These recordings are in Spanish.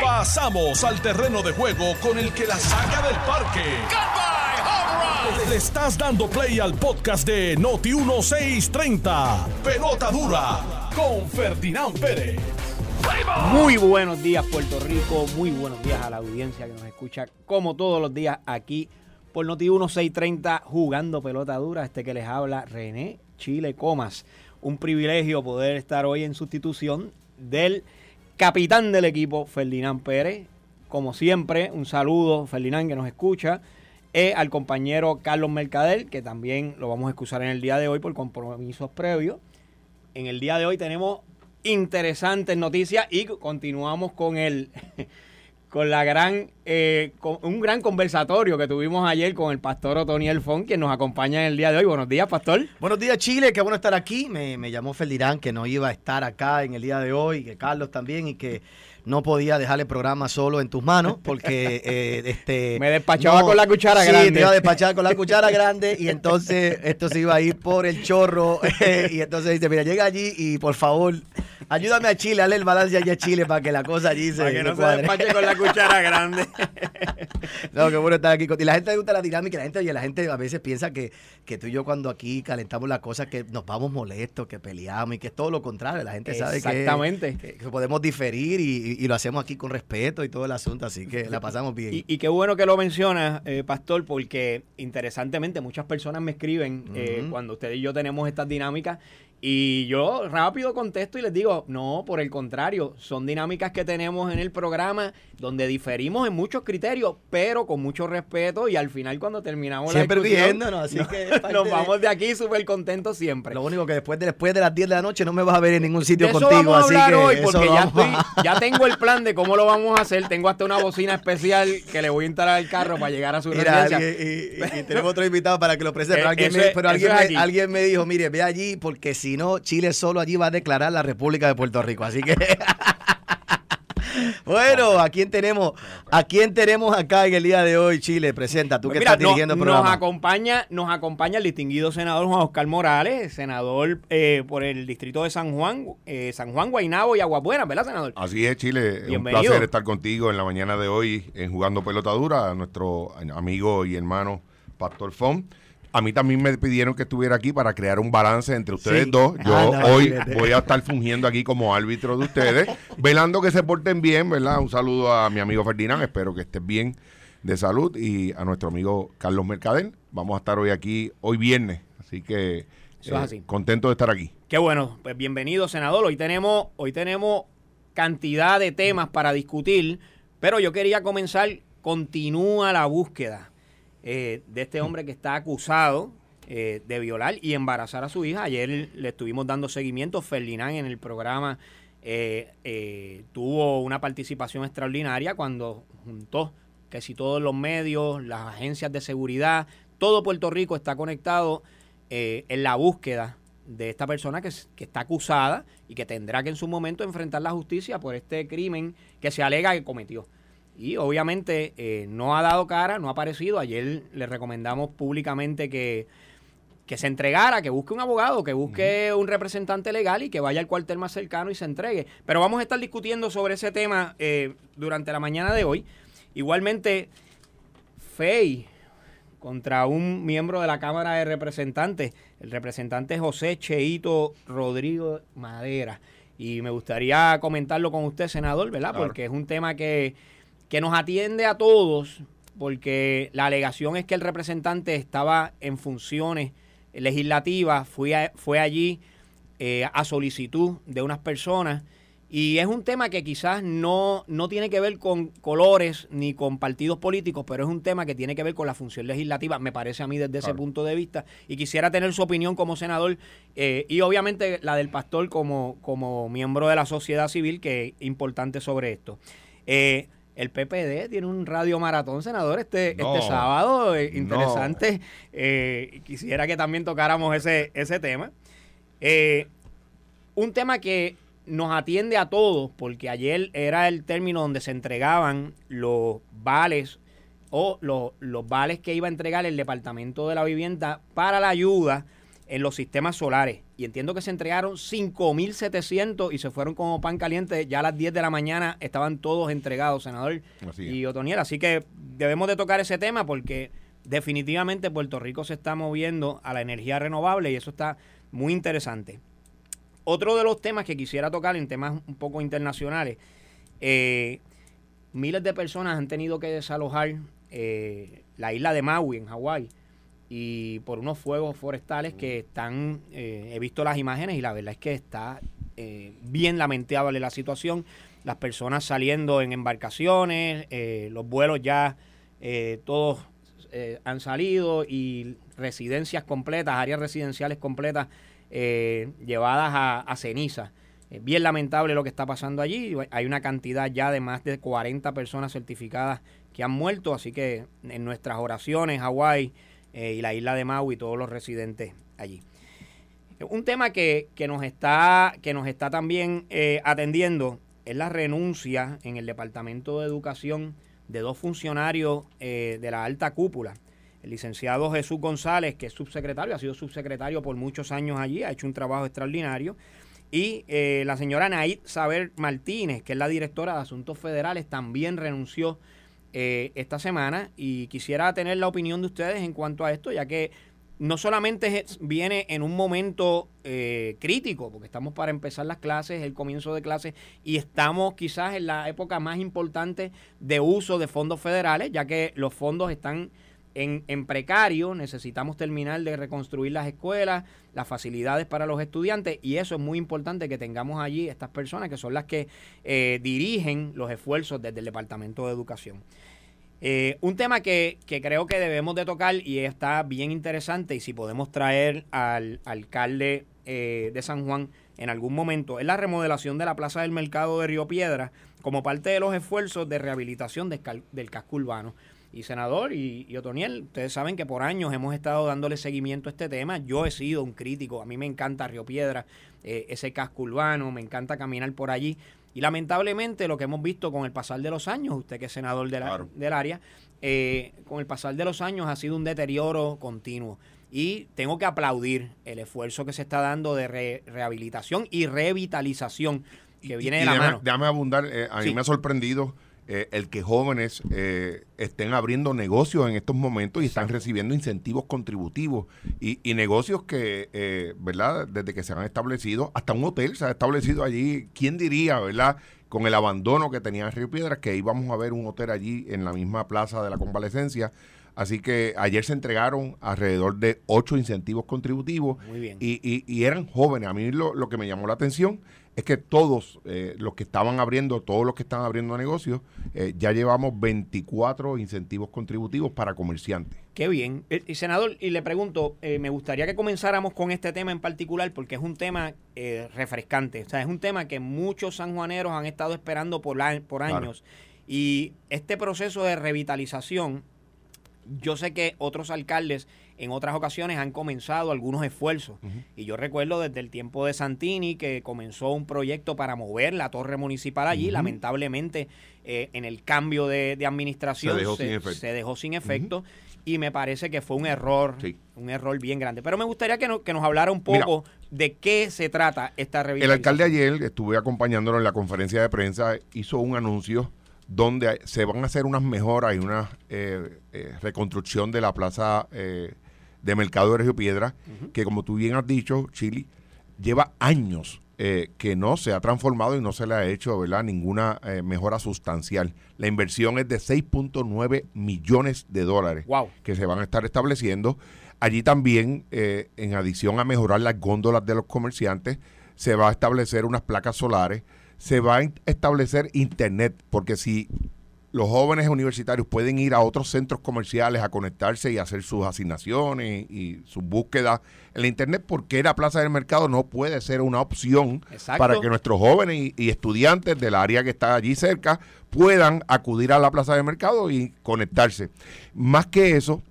Pasamos al terreno de juego con el que la saca del parque. Le estás dando play al podcast de Noti 1630. Pelota dura con Ferdinand Pérez. Muy buenos días Puerto Rico, muy buenos días a la audiencia que nos escucha como todos los días aquí por Noti 1630 jugando pelota dura. Este que les habla René Chile Comas. Un privilegio poder estar hoy en sustitución del capitán del equipo, Ferdinand Pérez. Como siempre, un saludo, Ferdinand, que nos escucha. E al compañero Carlos Mercader, que también lo vamos a excusar en el día de hoy por compromisos previos. En el día de hoy tenemos interesantes noticias y continuamos con el con la gran eh, con un gran conversatorio que tuvimos ayer con el pastor Otoniel Fon, quien nos acompaña en el día de hoy. Buenos días, pastor. Buenos días, Chile. Qué bueno estar aquí. Me, me llamó Ferdinand que no iba a estar acá en el día de hoy, que Carlos también, y que no podía dejar el programa solo en tus manos porque eh, este me despachaba con la cuchara sí, grande. te iba a despachar con la cuchara grande y entonces esto se iba a ir por el chorro y entonces dice, mira, llega allí y por favor, ayúdame a Chile, dale el balance allí a Chile para que la cosa allí se Para que no se despache con la cuchara grande. No, qué bueno estar aquí. Y la gente le gusta la dinámica. La gente, oye, la gente a veces piensa que, que tú y yo cuando aquí calentamos las cosas que nos vamos molestos, que peleamos y que es todo lo contrario. La gente sabe que, Exactamente. que, que podemos diferir y, y- y lo hacemos aquí con respeto y todo el asunto. Así que la pasamos bien. Y, y qué bueno que lo mencionas, eh, Pastor, porque interesantemente muchas personas me escriben eh, cuando ustedes y yo tenemos estas dinámicas y yo rápido contesto y les digo, no, por el contrario, son dinámicas que tenemos en el programa donde diferimos en muchos criterios, pero con mucho respeto y al final cuando terminamos Siempre la discusión, así que nos de- vamos de aquí súper contentos siempre. Lo único que después de, después de las 10 de la noche no me vas a ver en ningún sitio De eso contigo. vamos a así hablar que hoy porque ya, estoy, a- ya tengo el plan de cómo lo vamos a hacer. Tengo hasta una bocina especial que le voy a instalar al carro para llegar a su Mira, residencia. alguien- y, y- y tenemos otro invitado para que lo presente. Pero, Eh, alguien, eso me, pero alguien, me, alguien me dijo, mire, ve allí porque si no, Chile solo allí va a declarar la República de Puerto Rico. Así que... bueno, ¿a quién tenemos? ¿A quién tenemos acá en el día de hoy, Chile? Presenta, tú que mira, estás dirigiendo el no- programa. Nos acompaña, nos acompaña el distinguido senador Juan Oscar Morales, senador eh, por el distrito de San Juan, eh, San Juan, Guaynabo y Aguabuena, ¿verdad, senador? Así es, Chile. Es un Bienvenido. placer estar contigo en la mañana de hoy en Jugando Pelota Dura, a nuestro amigo y hermano Pastor Fon. A mí también me pidieron que estuviera aquí para crear un balance entre ustedes Sí. dos. Yo Ah, no, hoy voy a estar fungiendo aquí como árbitro de ustedes, velando que se porten bien, ¿verdad? Un saludo a mi amigo Ferdinand, espero que estés bien de salud y a nuestro amigo Carlos Mercader. Vamos a estar hoy aquí, hoy viernes, así que eh, Eso es así. contento de estar aquí. Qué bueno, pues bienvenido, senador. Hoy tenemos, hoy tenemos cantidad de temas para discutir, pero yo quería comenzar, continúa la búsqueda eh, de este hombre que está acusado eh, de violar y embarazar a su hija. Ayer le estuvimos dando seguimiento, Ferdinand en el programa eh, tuvo una participación extraordinaria cuando juntó que si todos los medios, las agencias de seguridad, todo Puerto Rico está conectado en la búsqueda de esta persona que, que está acusada y que tendrá que en su momento enfrentar la justicia por este crimen que se alega que cometió. Y obviamente eh, no ha dado cara, no ha aparecido. Ayer le recomendamos públicamente que, que se entregara, que busque un abogado, que busque un representante legal y que vaya al cuartel más cercano y se entregue. Pero vamos a estar discutiendo sobre ese tema eh, durante la mañana de hoy. Igualmente, Fey contra un miembro de la Cámara de Representantes, el representante José Cheito Rodrigo Madera. Y me gustaría comentarlo con usted, senador, ¿verdad? Claro. Porque es un tema que, que nos atiende a todos, porque la alegación es que el representante estaba en funciones legislativas, fui a- fue allí eh, a solicitud de unas personas. Y es un tema que quizás no, no tiene que ver con colores ni con partidos políticos, pero es un tema que tiene que ver con la función legislativa, me parece a mí desde ese punto de vista. Y quisiera tener su opinión como senador eh, y obviamente la del pastor como, como miembro de la sociedad civil, que es importante sobre esto. Eh, el PPD tiene un radio maratón, senador, este, No, este sábado. eh, no. interesante. Eh, quisiera que también tocáramos ese, ese tema. Eh, un tema que nos atiende a todos, porque ayer era el término donde se entregaban los vales o los, los vales que iba a entregar el Departamento de la Vivienda para la ayuda en los sistemas solares. Y entiendo que se entregaron 5.700 y se fueron como pan caliente. Ya a las 10 de la mañana estaban todos entregados, senador y Otoniel. Así que debemos de tocar ese tema porque definitivamente Puerto Rico se está moviendo a la energía renovable y eso está muy interesante. Otro de los temas que quisiera tocar en temas un poco internacionales, eh, miles de personas han tenido que desalojar eh, la isla de Maui en Hawái y por unos fuegos forestales que están, eh, he visto las imágenes y la verdad es que está bien lamentable la situación, las personas saliendo en embarcaciones, los vuelos ya todos han salido y residencias completas, áreas residenciales completas eh, llevadas a, ceniza. Bien lamentable lo que está pasando allí. Hay una cantidad ya de más de 40 personas certificadas que han muerto, así que en nuestras oraciones, Hawái eh, y la isla de Maui, todos los residentes allí. Un tema que, nos, está, que nos está también eh, atendiendo es la renuncia en el Departamento de Educación de dos funcionarios de la alta cúpula el licenciado Jesús González, que es subsecretario, ha sido subsecretario por muchos años allí, ha hecho un trabajo extraordinario. Y eh, la señora Naid Saber Martínez, que es la directora de Asuntos Federales, también renunció eh, esta semana. Y quisiera tener la opinión de ustedes en cuanto a esto, ya que no solamente viene en un momento eh, crítico, porque estamos para empezar las clases, el comienzo de clases, y estamos quizás en la época más importante de uso de fondos federales, ya que los fondos están en, precario, necesitamos terminar de reconstruir las escuelas, las facilidades para los estudiantes y eso es muy importante que tengamos allí estas personas que son las que eh, dirigen los esfuerzos desde el Departamento de Educación. Eh, un tema que, creo que debemos de tocar y está bien interesante y si podemos traer al alcalde eh, de San Juan en algún momento es la remodelación de la Plaza del Mercado de Río Piedra como parte de los esfuerzos de rehabilitación del casco urbano y senador y, Otoniel, ustedes saben que por años hemos estado dándole seguimiento a este tema. Yo he sido un crítico, a mí me encanta Río Piedra, eh, ese casco urbano, me encanta caminar por allí. Y lamentablemente lo que hemos visto con el pasar de los años, usted que es senador del área, eh, con el pasar de los años ha sido un deterioro continuo. Y tengo que aplaudir el esfuerzo que se está dando de rehabilitación y revitalización que viene de la mano. Déjame abundar, eh, a mí me ha sorprendido eh, el que jóvenes eh, estén abriendo negocios en estos momentos y están recibiendo incentivos contributivos y, negocios que, eh, ¿verdad? Desde que se han establecido, hasta un hotel se ha establecido allí. ¿Quién diría, ¿verdad? Con el abandono que tenía en Río Piedras, que íbamos a ver un hotel allí en la misma plaza de la convalecencia. Así que ayer se entregaron alrededor de ocho incentivos contributivos Y, y, eran jóvenes. A mí lo, lo que me llamó la atención es que todos eh, los que estaban abriendo, todos los que están abriendo negocios, eh, ya llevamos 24 incentivos contributivos para comerciantes. Qué bien. Eh, y senador, y le pregunto, me gustaría que comenzáramos con este tema en particular porque es un tema refrescante. O sea, es un tema que muchos sanjuaneros han estado esperando por, por años. Y este proceso de revitalización, yo sé que otros alcaldes en otras ocasiones han comenzado algunos esfuerzos. Y yo recuerdo desde el tiempo de Santini que comenzó un proyecto para mover la torre municipal allí. Lamentablemente, eh, en el cambio de, administración se dejó sin efecto. Y me parece que fue un error, un error bien grande. Pero me gustaría que, que nos hablara un poco de qué se trata esta revista. El alcalde ayer, estuve acompañándolo en la conferencia de prensa, hizo un anuncio donde se van a hacer unas mejoras y una eh, eh, reconstrucción de la plaza de Mercado de Río Piedra, que como tú bien has dicho, Chile, lleva años eh, que no se ha transformado y no se le ha hecho ¿verdad? ninguna eh, mejora sustancial. La inversión es de 6.9 millones de dólares que se van a estar estableciendo. Allí también, eh, en adición a mejorar las góndolas de los comerciantes, se va a establecer unas placas solares, se va a establecer internet, porque si los jóvenes universitarios pueden ir a otros centros comerciales a conectarse y hacer sus asignaciones y sus búsquedas en la Internet, porque la Plaza del Mercado no puede ser una opción para que nuestros jóvenes y, estudiantes del área que está allí cerca puedan acudir a la Plaza del Mercado y conectarse. Más que eso,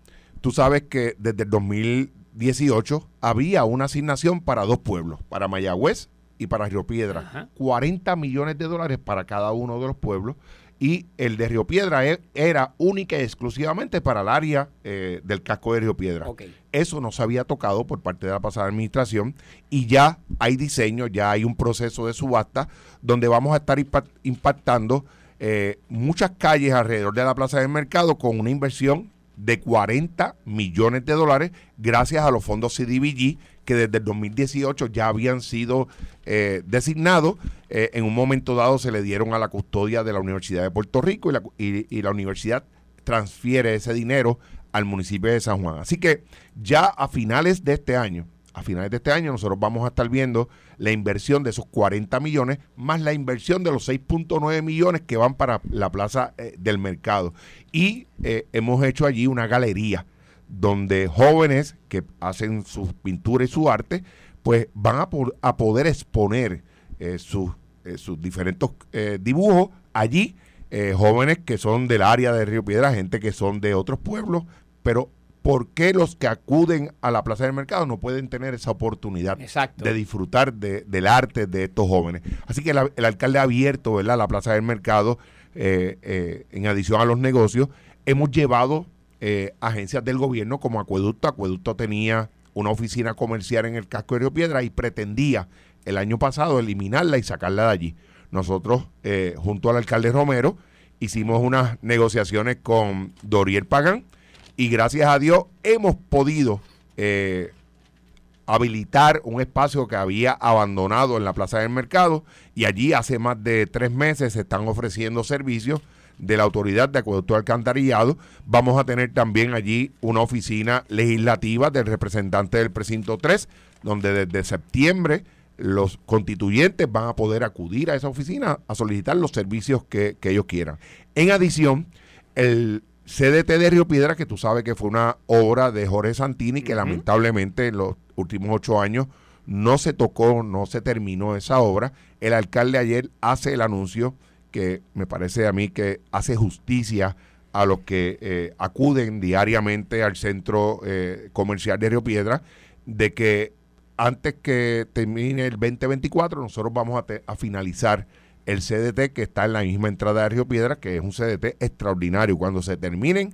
tú sabes que desde el 2018 había una asignación para dos pueblos, para Mayagüez y para Río Piedra. 40 millones de dólares para cada uno de los pueblos y el de Río Piedra e- era única y exclusivamente para el área eh, del casco de Río Piedra. Ok. Eso no se había tocado por parte de la pasada administración y ya hay diseño, ya hay un proceso de subasta donde vamos a estar impa- impactando eh, muchas calles alrededor de la Plaza del Mercado con una inversión de 40 millones de dólares gracias a los fondos CDBG que desde el 2018 ya habían sido eh, designados. Eh, en un momento dado se le dieron a la custodia de la Universidad de Puerto Rico y la, universidad transfiere ese dinero al municipio de San Juan. Así que ya a finales de este año, a finales de este año nosotros vamos a estar viendo la inversión de esos 40 millones más la inversión de los 6.9 millones que van para la plaza eh, del mercado. Y hemos hecho allí una galería donde jóvenes que hacen su pintura y su arte, pues van a, por- a poder exponer eh, sus, eh, sus diferentes eh, dibujos allí. jóvenes que son del área de Río Piedra, gente que son de otros pueblos, pero ¿por qué los que acuden a la Plaza del Mercado no pueden tener esa oportunidad Exacto. de disfrutar de- del arte de estos jóvenes? Así que la- el alcalde ha abierto ¿verdad? la Plaza del Mercado en adición a los negocios. Hemos llevado eh, agencias del gobierno como Acueducto. Acueducto tenía una oficina comercial en el casco de Río Piedra y pretendía el año pasado eliminarla y sacarla de allí. Nosotros, eh, junto al alcalde Romero, hicimos unas negociaciones con Doriel Pagán y gracias a Dios hemos podido eh, habilitar un espacio que había abandonado en la Plaza del Mercado y allí hace más de tres meses se están ofreciendo servicios de la Autoridad de Acueducto Alcantarillado. Vamos a tener también allí una oficina legislativa del representante del precinto 3, donde desde septiembre los constituyentes van a poder acudir a esa oficina a solicitar los servicios que, que ellos quieran. En adición, el CDT de Río Piedra, que tú sabes que fue una obra de Jorge Santini, que lamentablemente en los últimos ocho años no se tocó, no se terminó esa obra. El alcalde ayer hace el anuncio que me parece a mí que hace justicia a los que eh, acuden diariamente al centro eh, comercial de Río Piedra, de que antes que termine el 2024 nosotros vamos a, a finalizar el CDT que está en la misma entrada de Río Piedra, que es un CDT extraordinario. Cuando se terminen,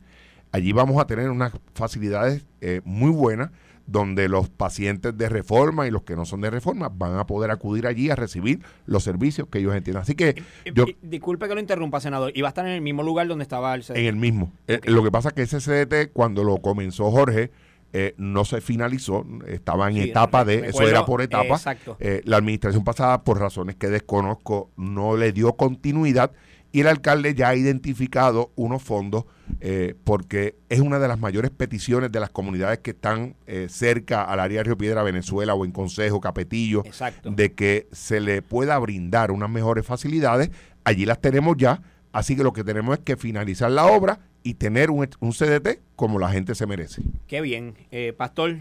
allí vamos a tener unas facilidades eh, muy buenas donde los pacientes de reforma y los que no son de reforma van a poder acudir allí a recibir los servicios que ellos entiendan. Así que yo Y- Disculpe que lo interrumpa, senador. Iba a estar en el mismo lugar donde estaba el en el mismo. Eh, lo que pasa es que ese CDT, cuando lo comenzó Jorge, eh, no se finalizó, estaba en Sí, etapa de, recuerdo, eso era por etapa. exacto. Eh, la administración pasada, por razones que desconozco, no le dio continuidad y el alcalde ya ha identificado unos fondos eh, porque es una de las mayores peticiones de las comunidades que están eh, cerca al área de Río Piedra, Venezuela o en Consejo, Capetillo, Exacto. de que se le pueda brindar unas mejores facilidades. Allí las tenemos ya, así que lo que tenemos es que finalizar la obra y tener un, un CDT como la gente se merece. Qué bien. Eh, Pastor,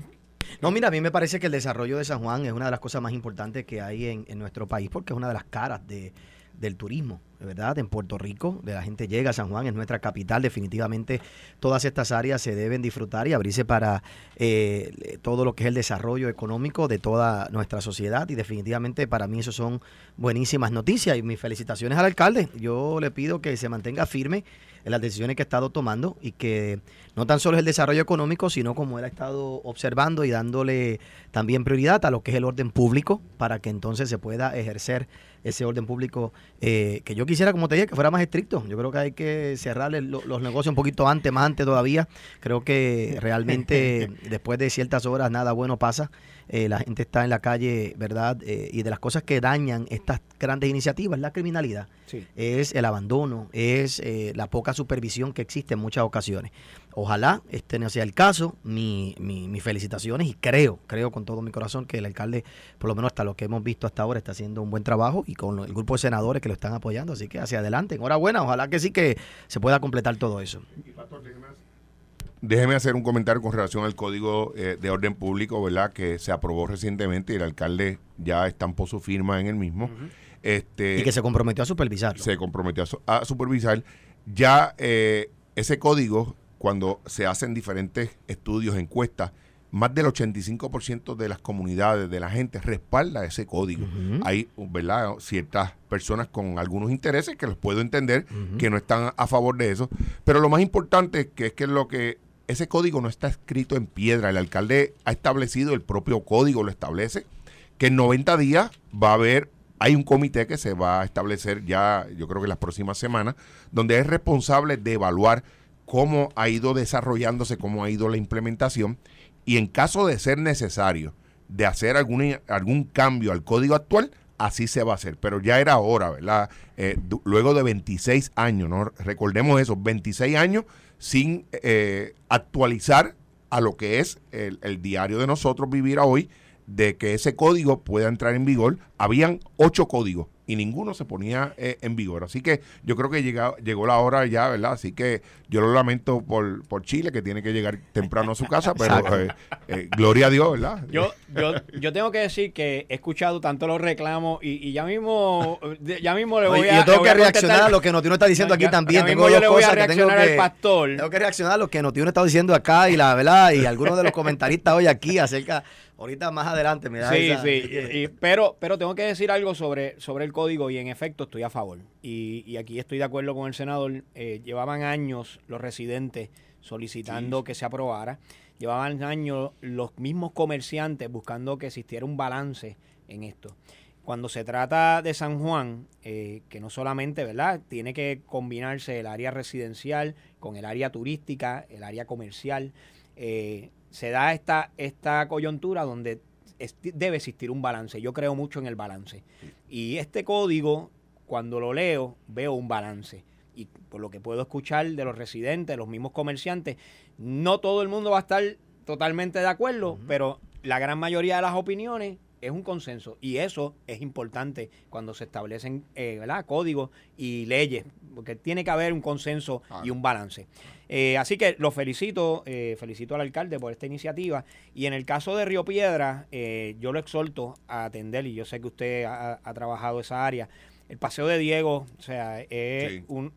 No, mira, a mí me parece que el desarrollo de San Juan es una de las cosas más importantes que hay en, en nuestro país porque es una de las caras de, del turismo, verdad, en Puerto Rico, de la gente llega a San Juan, es nuestra capital, definitivamente todas estas áreas se deben disfrutar y abrirse para eh, todo lo que es el desarrollo económico de toda nuestra sociedad y definitivamente para mí eso son buenísimas noticias y mis felicitaciones al alcalde. Yo le pido que se mantenga firme en las decisiones que ha estado tomando y que no tan solo es el desarrollo económico, sino como él ha estado observando y dándole también prioridad a lo que es el orden público para que entonces se pueda ejercer ese orden público eh, que yo quisiera, como te dije, que fuera más estricto. Yo creo que hay que cerrarle lo- los negocios un poquito antes, más antes todavía. Creo que realmente después de ciertas horas nada bueno pasa. Eh, la gente está en la calle, ¿verdad? Eh, y de las cosas que dañan estas grandes iniciativas, la criminalidad Sí. es el abandono, es eh, la poca supervisión que existe en muchas ocasiones. Ojalá este no sea el caso, mi, mi- mis felicitaciones y creo, creo con todo mi corazón que el alcalde, por lo menos hasta lo que hemos visto hasta ahora, está haciendo un buen trabajo y con el grupo de senadores que lo están apoyando, así que hacia adelante, enhorabuena, ojalá que sí que se pueda completar todo eso. Déjeme hacer un comentario con relación al Código eh, de Orden Público, ¿verdad? Que se aprobó recientemente y el alcalde ya estampó su firma en el mismo. este, Y que se comprometió a supervisarlo. se comprometió a, su- a supervisar. Ya eh, ese código, cuando se hacen diferentes estudios, encuestas, más del 85% de las comunidades, de la gente, respalda ese código. Hay, ¿verdad?, ciertas personas con algunos intereses que los puedo entender, que no están a favor de eso. Pero lo más importante es que es que lo que ese código no está escrito en piedra. El alcalde ha establecido, el propio código lo establece, que en 90 días va a haber, hay un comité que se va a establecer ya, yo creo que las próximas semanas, donde es responsable de evaluar cómo ha ido desarrollándose, cómo ha ido la implementación y en caso de ser necesario de hacer algún, algún cambio al código actual, así se va a hacer. Pero ya era hora, ¿verdad? Eh, luego de 26 años, ¿no? Recordemos eso, 26 años sin eh, actualizar a lo que es el, el, diario de nosotros vivir a hoy, de que ese código pueda entrar en vigor. Habían ocho códigos y ninguno se ponía eh, en vigor. Así que yo creo que llegó, llegó la hora ya, ¿verdad? Así que yo lo lamento por, por Chile, que tiene que llegar temprano a su casa, pero eh, eh, gloria a Dios, ¿verdad? Yo, yo, yo tengo que decir que he escuchado tanto los reclamos y, ya mismo ya mismo le voy a... Yo tengo que reaccionar a lo que Notiuno está diciendo aquí también. tengo yo le voy a reaccionar al pastor. Tengo que reaccionar a lo que Notiuno está diciendo acá y la verdad, y algunos de los comentaristas hoy aquí acerca Ahorita más adelante me da Sí, sí, pero, pero tengo que decir algo sobre, sobre el código y en efecto estoy a favor. Y, aquí estoy de acuerdo con el senador. Eh, llevaban años los residentes solicitando que se aprobara. Llevaban años los mismos comerciantes buscando que existiera un balance en esto. Cuando se trata de San Juan, eh, que no solamente, ¿verdad? Tiene que combinarse el área residencial con el área turística, el área comercial. Eh, se da esta, esta coyuntura donde debe existir un balance. Yo creo mucho en el balance. Y este código, cuando lo leo, veo un balance. Y por lo que puedo escuchar de los residentes, los mismos comerciantes, no todo el mundo va a estar totalmente de acuerdo, pero la gran mayoría de las opiniones es un consenso y eso es importante cuando se establecen eh, códigos y leyes, porque tiene que haber un consenso y un balance. Eh, así que lo felicito, eh, felicito al alcalde por esta iniciativa y en el caso de Río Piedra, yo lo exhorto a atender y yo sé que usted ha, trabajado esa área. El Paseo de Diego, o sea, es, un,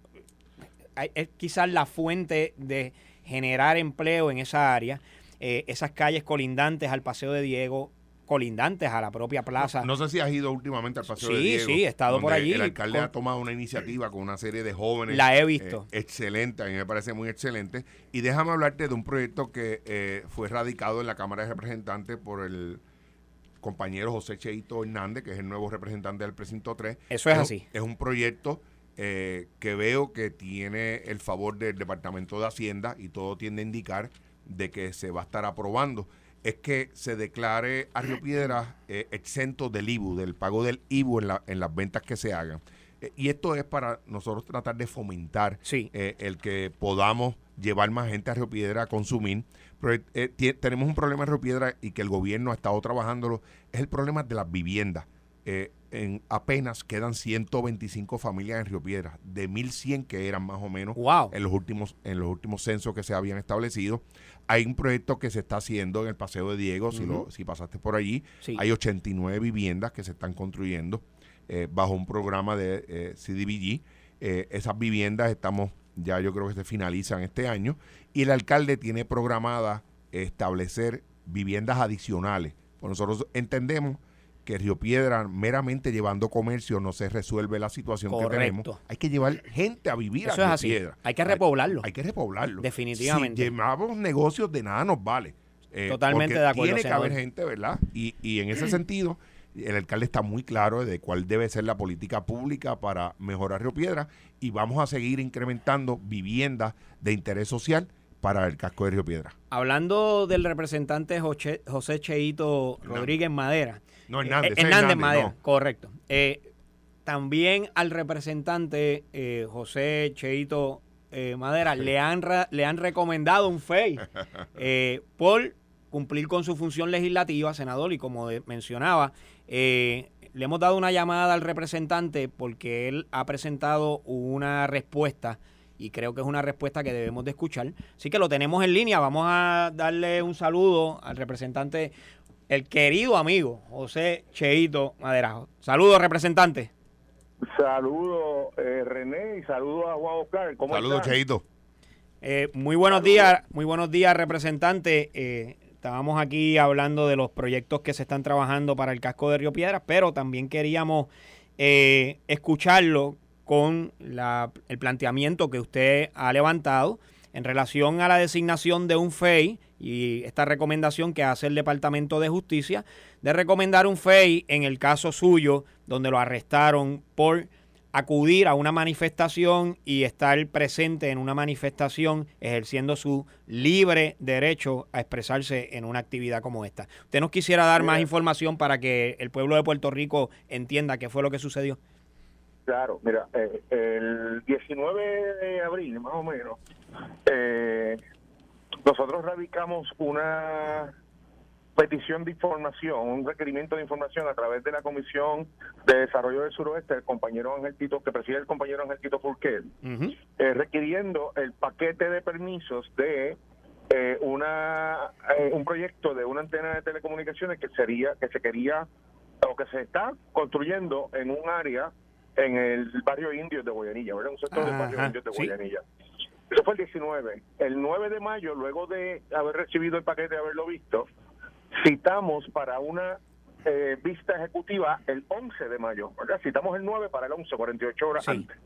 es quizás la fuente de generar empleo en esa área. esas calles colindantes al Paseo de Diego colindantes a la propia plaza. No, sé si has ido últimamente al Paseo de Diego. Sí, sí, he estado por allí. El alcalde ha tomado una iniciativa con una serie de jóvenes. La he visto. Eh, excelente, a mí me parece muy excelente. Y déjame hablarte de un proyecto que eh, fue radicado en la Cámara de Representantes por el compañero José Cheito Hernández, que es el nuevo representante del precinto 3. Eso es, así. Es un proyecto eh, que veo que tiene el favor del Departamento de Hacienda y todo tiende a indicar de que se va a estar aprobando es que se declare a Río Piedras eh, exento del IBU, del pago del IBU en, en las ventas que se hagan. Eh, y esto es para nosotros tratar de fomentar eh, el que podamos llevar más gente a Río Piedra a consumir. Pero, tenemos un problema en Río Piedra y que el gobierno ha estado trabajándolo, es el problema de las viviendas. en apenas quedan 125 familias en Río Piedra, de 1.100 que eran más o menos en, los últimos, en los últimos censos que se habían establecido. Hay un proyecto que se está haciendo en el Paseo de Diego, si, lo, si pasaste por allí. Hay 89 viviendas que se están construyendo eh, bajo un programa de eh, CDBG. Eh, esas viviendas estamos, ya yo creo que se finalizan este año. Y el alcalde tiene programada establecer viviendas adicionales. Pues nosotros entendemos que Río Piedra, meramente llevando comercio, no se resuelve la situación que tenemos. Hay que llevar gente a vivir a Río Piedra. Hay que repoblarlo. Hay, que repoblarlo. Definitivamente. Si llevamos negocios, de nada nos vale. Eh, Totalmente de acuerdo. Tiene que haber gente, ¿verdad? Y, y en ese sentido, el alcalde está muy claro de cuál debe ser la política pública para mejorar Río Piedra y vamos a seguir incrementando viviendas de interés social para el casco de Río Piedra. Hablando del representante José, Cheito Rodríguez Madera. No, Hernández. Eh, Hernández, Madera, correcto. Eh, también al representante eh, José Cheito Madera le, han le han recomendado un FEI por cumplir con su función legislativa, senador, y como mencionaba, le hemos dado una llamada al representante porque él ha presentado una respuesta y creo que es una respuesta que debemos de escuchar. Así que lo tenemos en línea. Vamos a darle un saludo al representante, el querido amigo José Cheito Maderajo. Saludos, representante. Saludos, eh, René, y saludos a Juan Oscar. Saludos, Cheito. Eh, muy buenos días, muy buenos días, representante. Eh, estábamos aquí hablando de los proyectos que se están trabajando para el casco de Río Piedras, pero también queríamos eh, escucharlo con la, el planteamiento que usted ha levantado en relación a la designación de un FEI y esta recomendación que hace el Departamento de Justicia de recomendar un FEI en el caso suyo donde lo arrestaron por acudir a una manifestación y estar presente en una manifestación ejerciendo su libre derecho a expresarse en una actividad como esta. ¿Usted nos quisiera dar más información para que el pueblo de Puerto Rico entienda qué fue lo que sucedió? Claro, mira, eh, el 19 de abril, más o menos, eh, nosotros radicamos una petición de información, un requerimiento de información a través de la Comisión de Desarrollo del Suroeste, el compañero Ángel Tito, que preside el compañero Ángel Tito Furquet, eh, requiriendo el paquete de permisos de eh, una eh, un proyecto de una antena de telecomunicaciones que sería que se quería o que se está construyendo en un área en el barrio indio de Guayanilla, ¿verdad? Un sector del barrio indio de Guayanilla. Eso fue el 19. El 9 de mayo, luego de haber recibido el paquete, de haberlo visto, citamos para una eh, vista ejecutiva el 11 de mayo, ¿verdad? Citamos el 9 para el 11, 48 horas antes.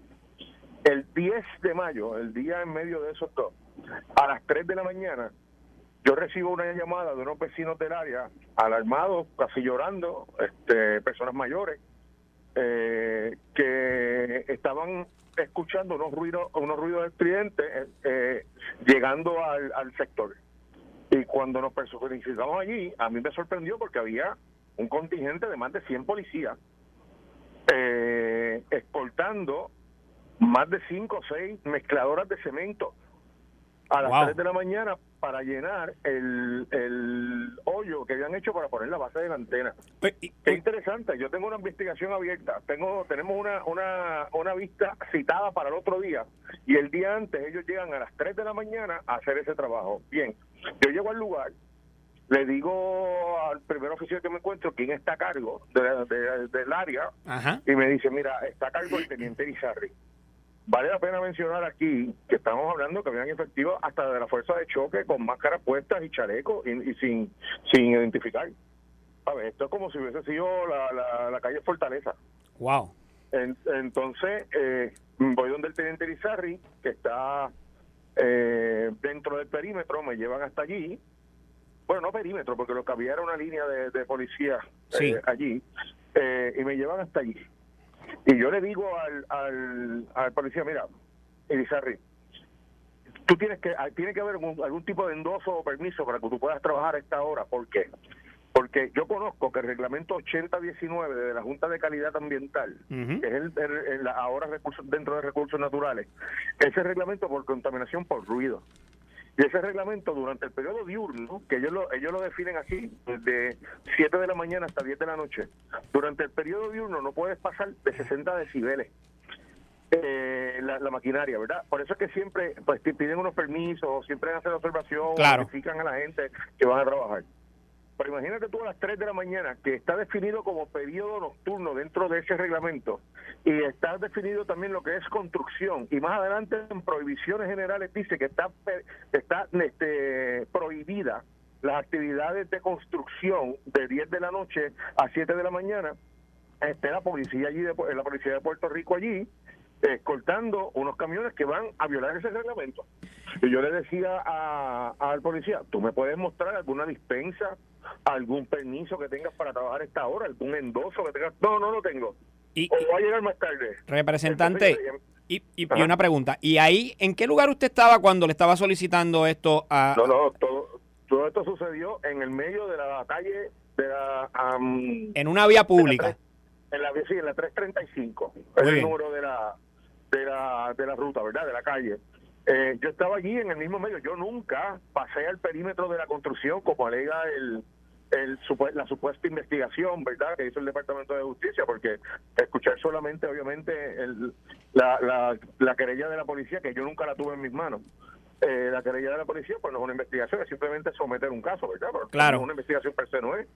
El 10 de mayo, el día en medio de esos dos, a las 3 de la mañana, yo recibo una llamada de unos vecinos del área, alarmados, casi llorando, este, personas mayores, eh, que estaban escuchando unos ruidos, unos ruidos estridentes eh, eh, llegando al, al sector. Y cuando nos personificamos allí, a mí me sorprendió porque había un contingente de más de 100 policías eh, exportando más de 5 o 6 mezcladoras de cemento a las 3 de la mañana para llenar el, el hoyo que habían hecho para poner la base de la antena. Pues, Qué interesante, yo tengo una investigación abierta, tengo tenemos una, una, una vista citada para el otro día y el día antes ellos llegan a las 3 de la mañana a hacer ese trabajo. Bien, yo llego al lugar, le digo al primer oficial que me encuentro quién está a cargo del área y me dice, mira, está a cargo el teniente Izarri. Vale la pena mencionar aquí que estamos hablando que habían efectivos hasta de la fuerza de choque con máscaras puestas y chalecos y, sin, sin identificar. A ver, esto es como si hubiese sido la, la, calle Fortaleza. Wow. entonces, eh, voy donde el teniente Izarri, que está eh, dentro del perímetro, me llevan hasta allí. Bueno, no perímetro, porque lo que había era una línea de, policía eh, allí. Eh, y me llevan hasta allí. Y yo le digo al, al, al policía, mira, Elizarri, tú tienes que, tiene que haber algún, tipo de endoso o permiso para que tú puedas trabajar a esta hora. ¿Por qué? Porque yo conozco que el reglamento 8019 de la Junta de Calidad Ambiental, que es el, ahora recursos, dentro de recursos naturales, ese reglamento por contaminación por ruido. Y ese reglamento durante el periodo diurno, que ellos lo, ellos lo definen así, de 7 de la mañana hasta 10 de la noche, durante el periodo diurno no puedes pasar de 60 decibeles. Eh, la, maquinaria, ¿verdad? Por eso es que siempre pues, piden unos permisos, siempre hacen observación, notifican a la gente que van a trabajar. Pero imagínate tú a las 3 de la mañana, que está definido como periodo nocturno dentro de ese reglamento, y está definido también lo que es construcción, y más adelante en prohibiciones generales dice que está, está este, prohibida las actividades de construcción de 10 de la noche a 7 de la mañana, esté la policía allí, de, la policía de Puerto Rico allí, escoltando unos camiones que van a violar ese reglamento. Y yo le decía al policía, tú me puedes mostrar alguna dispensa, algún permiso que tengas para trabajar esta hora, algún endoso que tengas. No, no lo tengo. Y, o va a llegar más tarde. Representante, y, y, una pregunta. ¿Y ahí, en qué lugar usted estaba cuando le estaba solicitando esto a...? No, no, todo, todo esto sucedió en el medio de la calle de la... en una vía pública. En la, sí, en la 335. es el número de la, de la, de la ruta, ¿verdad? De la calle. Eh, yo estaba allí en el mismo medio. Yo nunca pasé al perímetro de la construcción como alega el, el, la supuesta investigación, ¿verdad?, que hizo el Departamento de Justicia, porque escuchar solamente, obviamente, el, la, la, la querella de la policía, que yo nunca la tuve en mis manos, eh, la querella de la policía, pues no es una investigación, es simplemente someter un caso, ¿verdad? claro. Una investigación per se no es.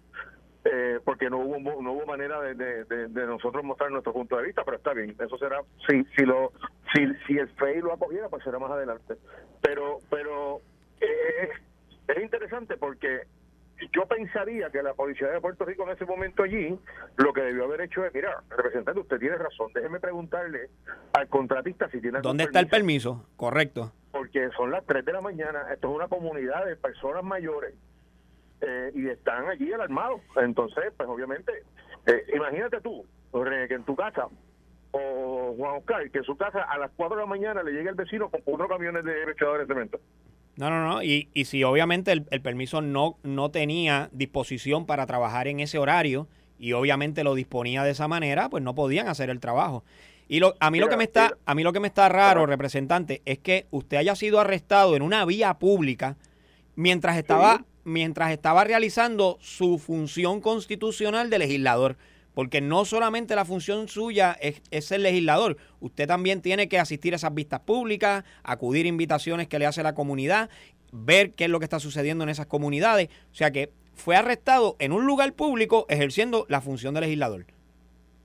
Eh, porque no hubo no hubo manera de, de, nosotros mostrar nuestro punto de vista, pero está bien, eso será si si lo si, si el FEI lo acogiera, pues será más adelante. Pero pero eh, es interesante porque yo pensaría que la policía de Puerto Rico en ese momento allí lo que debió haber hecho es, mira, representante, usted tiene razón, déjeme preguntarle al contratista si tiene... ¿Dónde está el permiso? Correcto. Porque son las 3 de la mañana, esto es una comunidad de personas mayores eh, y están allí alarmados. Entonces, pues obviamente, eh, imagínate tú, que en tu casa o Juan Oscar, que en su casa a las 4 de la mañana le llegue el vecino con cuatro camiones de rechazadores de cemento. No, no, no. Y, y si obviamente el, permiso no, no tenía disposición para trabajar en ese horario y obviamente lo disponía de esa manera, pues no podían hacer el trabajo. Y lo, a mí lo que me está, a mí lo que me está raro, representante, es que usted haya sido arrestado en una vía pública mientras estaba, mientras estaba realizando su función constitucional de legislador porque no solamente la función suya es, ser legislador, usted también tiene que asistir a esas vistas públicas, acudir a invitaciones que le hace la comunidad, ver qué es lo que está sucediendo en esas comunidades. O sea que fue arrestado en un lugar público ejerciendo la función de legislador.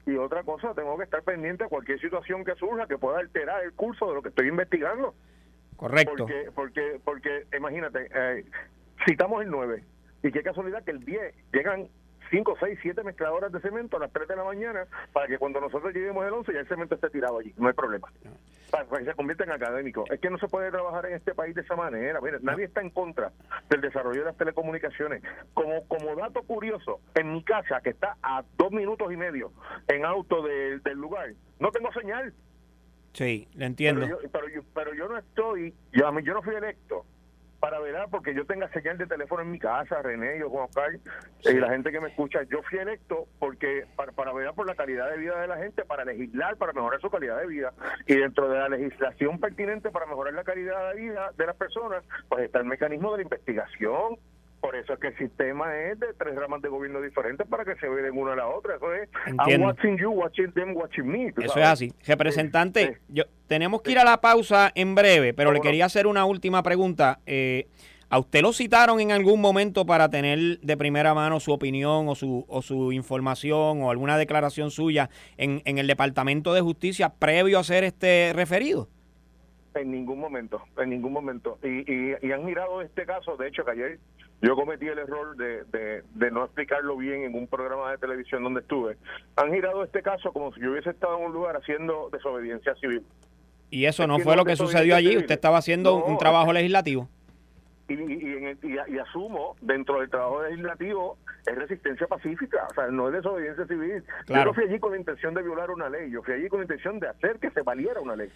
Y otra cosa, tengo que estar pendiente a cualquier situación que surja que pueda alterar el curso de lo que estoy investigando. Correcto. Porque, porque, porque imagínate, eh, citamos el 9, y qué casualidad que el 10 llegan 5, 6, 7 mezcladoras de cemento a las 3 de la mañana para que cuando nosotros lleguemos el 11 ya el cemento esté tirado allí. No hay problema. Para, que se convierta en académico. Es que no se puede trabajar en este país de esa manera. Mire, nadie está en contra del desarrollo de las telecomunicaciones. Como, como dato curioso, en mi casa, que está a dos minutos y medio en auto del lugar, no tengo señal. Sí, le entiendo. Pero yo, pero yo, no estoy, yo, yo no fui electo para velar porque yo tenga señal de teléfono en mi casa, René, yo Juan Oscar, y la gente que me escucha, yo fui electo porque para, para velar por la calidad de vida de la gente, para legislar, para mejorar su calidad de vida. Y dentro de la legislación pertinente para mejorar la calidad de vida de las personas, pues está el mecanismo de la investigación, por eso es que el sistema es de tres ramas de gobierno diferentes para que se vean una a la otra. Eso es I'm watching you, watching them, watching me. Eso es así. Representante, yo, tenemos que ir a la pausa en breve, pero le quería hacer una última pregunta. Eh, ¿A usted lo citaron en algún momento para tener de primera mano su opinión o su, o su información o alguna declaración suya en, en el Departamento de Justicia previo a ser este referido? En ningún momento, en ningún momento. Y, y, y, han mirado este caso, de hecho, que ayer yo cometí el error de, de, no explicarlo bien en un programa de televisión donde estuve. Han girado este caso como si yo hubiese estado en un lugar haciendo desobediencia civil. ¿Y eso no fue lo que sucedió allí? ¿Usted estaba haciendo un trabajo legislativo? Y, y, y, asumo, dentro del trabajo legislativo, es resistencia pacífica, o sea, no es desobediencia civil. Yo no fui allí con la intención de violar una ley, yo fui allí con la intención de hacer que se valiera una ley.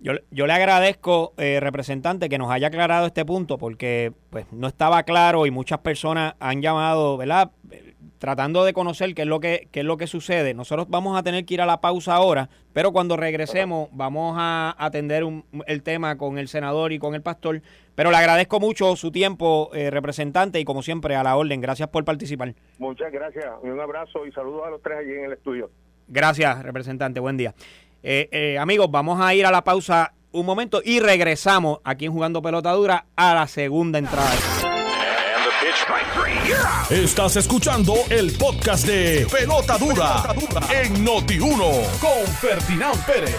Yo, yo le agradezco, eh, representante, que nos haya aclarado este punto porque pues no estaba claro y muchas personas han llamado, ¿verdad? Tratando de conocer qué es lo que qué es lo que sucede. Nosotros vamos a tener que ir a la pausa ahora, pero cuando regresemos vamos a atender el tema con el senador y con el pastor. Pero le agradezco mucho su tiempo, eh, representante, y como siempre, a la orden. Gracias por participar. Muchas gracias. Un abrazo y saludos a los tres allí en el estudio. Gracias, representante. Buen día. Eh, eh, amigos, vamos a ir a la pausa un momento y regresamos aquí en Jugando Pelota Dura a la segunda entrada. Estás escuchando el podcast de Pelota Dura, en Noti1 con Ferdinand Pérez.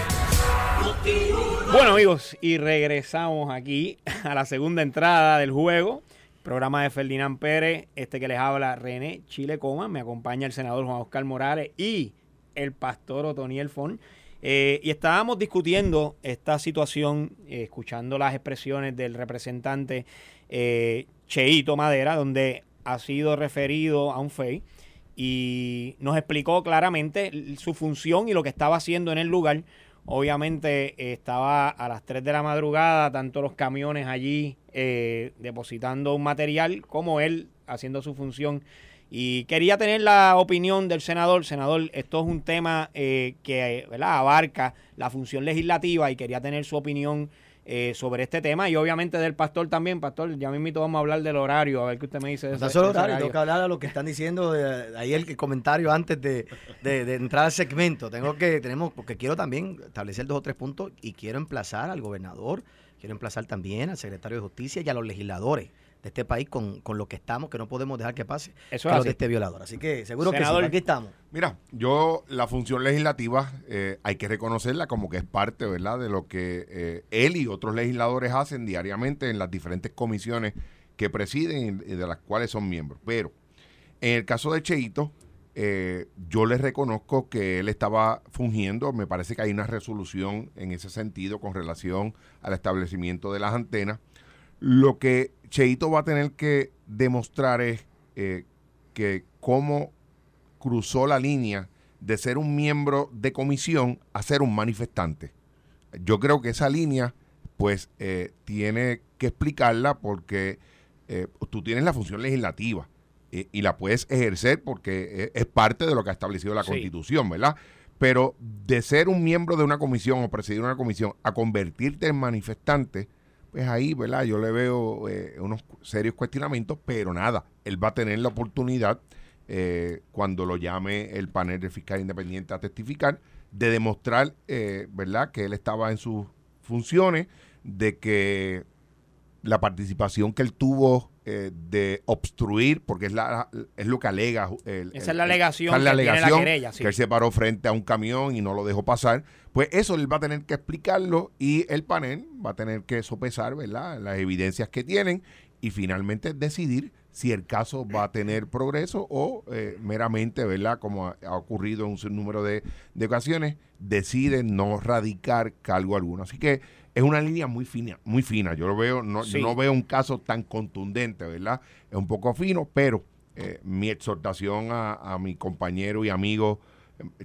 Bueno amigos, y regresamos aquí a la segunda entrada del juego. Programa de Ferdinand Pérez, este que les habla René Chile Coma, me acompaña el senador Juan Oscar Morales y el pastor Otoniel Fon. Eh, y estábamos discutiendo esta situación, eh, escuchando las expresiones del representante eh, Cheito Madera, donde ha sido referido a un FEI y nos explicó claramente su función y lo que estaba haciendo en el lugar. Obviamente estaba a las 3 de la madrugada, tanto los camiones allí depositando un material como él haciendo su función y quería tener la opinión del senador. Senador, esto es un tema eh, que ¿verdad? abarca la función legislativa y quería tener su opinión eh, sobre este tema y obviamente del pastor también. Pastor, ya mismo vamos a hablar del horario, a ver qué usted me dice. De no solo horario, tengo que hablar de lo que están diciendo de, ahí el, comentario antes de, de, entrar al segmento. Tengo que, tenemos, porque quiero también establecer dos o tres puntos y quiero emplazar al gobernador, quiero emplazar también al secretario de Justicia y a los legisladores de este país con, lo que estamos, que no podemos dejar que pase Eso es de este violador. Así que seguro que sí, aquí estamos. Mira, yo la función legislativa eh, hay que reconocerla como que es parte, ¿verdad?, de lo que eh, él y otros legisladores hacen diariamente en las diferentes comisiones que presiden y de las cuales son miembros. Pero en el caso de Cheito, eh, yo le reconozco que él estaba fungiendo, me parece que hay una resolución en ese sentido con relación al establecimiento de las antenas. Lo que Cheito va a tener que demostrar es eh, que cómo cruzó la línea de ser un miembro de comisión a ser un manifestante. Yo creo que esa línea, pues, eh, tiene que explicarla porque eh, tú tienes la función legislativa eh, y la puedes ejercer porque es parte de lo que ha establecido la Constitución, ¿verdad? Pero de ser un miembro de una comisión o presidir una comisión a convertirte en manifestante, pues ahí, ¿verdad? Yo le veo unos serios cuestionamientos, pero nada, él va a tener la oportunidad eh, cuando lo llame el panel de fiscal independiente a testificar, de demostrar, eh, ¿verdad?, que él estaba en sus funciones, de que la participación que él tuvo eh, de obstruir, porque es, la, es lo que alega. Esa es la alegación, que, la alegación que él se paró frente a un camión y no lo dejó pasar. Pues eso él va a tener que explicarlo y el panel va a tener que sopesar, ¿verdad?, las evidencias que tienen y finalmente decidir si el caso va a tener progreso o eh, meramente, ¿verdad? Como ha, ocurrido en un número de, ocasiones, decide no radicar cargo alguno. Así que es una línea muy fina, muy fina. Yo lo veo, no, no veo un caso tan contundente, ¿verdad? Es un poco fino, pero eh, mi exhortación a, mi compañero y amigo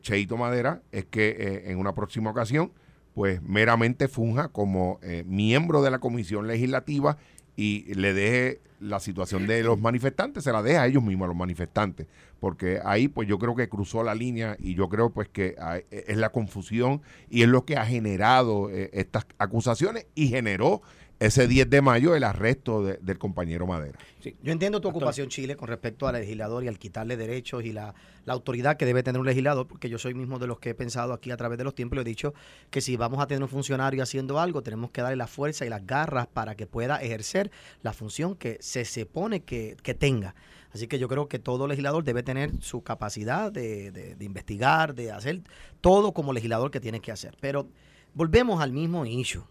Cheito Madera es que en una próxima ocasión, pues meramente funja como miembro de la comisión legislativa y le deje la situación de los manifestantes, se la deja a ellos mismos, a los manifestantes, porque ahí pues yo creo que cruzó la línea y yo creo pues que es la confusión y es lo que ha generado eh, estas acusaciones y generó ese 10 de mayo el arresto del compañero Madera. Yo entiendo tu ocupación, Chile, con respecto al legislador y al quitarle derechos y la, autoridad que debe tener un legislador, porque yo soy mismo de los que he pensado aquí a través de los tiempos y he dicho que si vamos a tener un funcionario haciendo algo, tenemos que darle la fuerza y las garras para que pueda ejercer la función que se supone que, que tenga. Así que yo creo que todo legislador debe tener su capacidad de, de investigar, de hacer todo como legislador que tiene que hacer. Pero volvemos al mismo issue.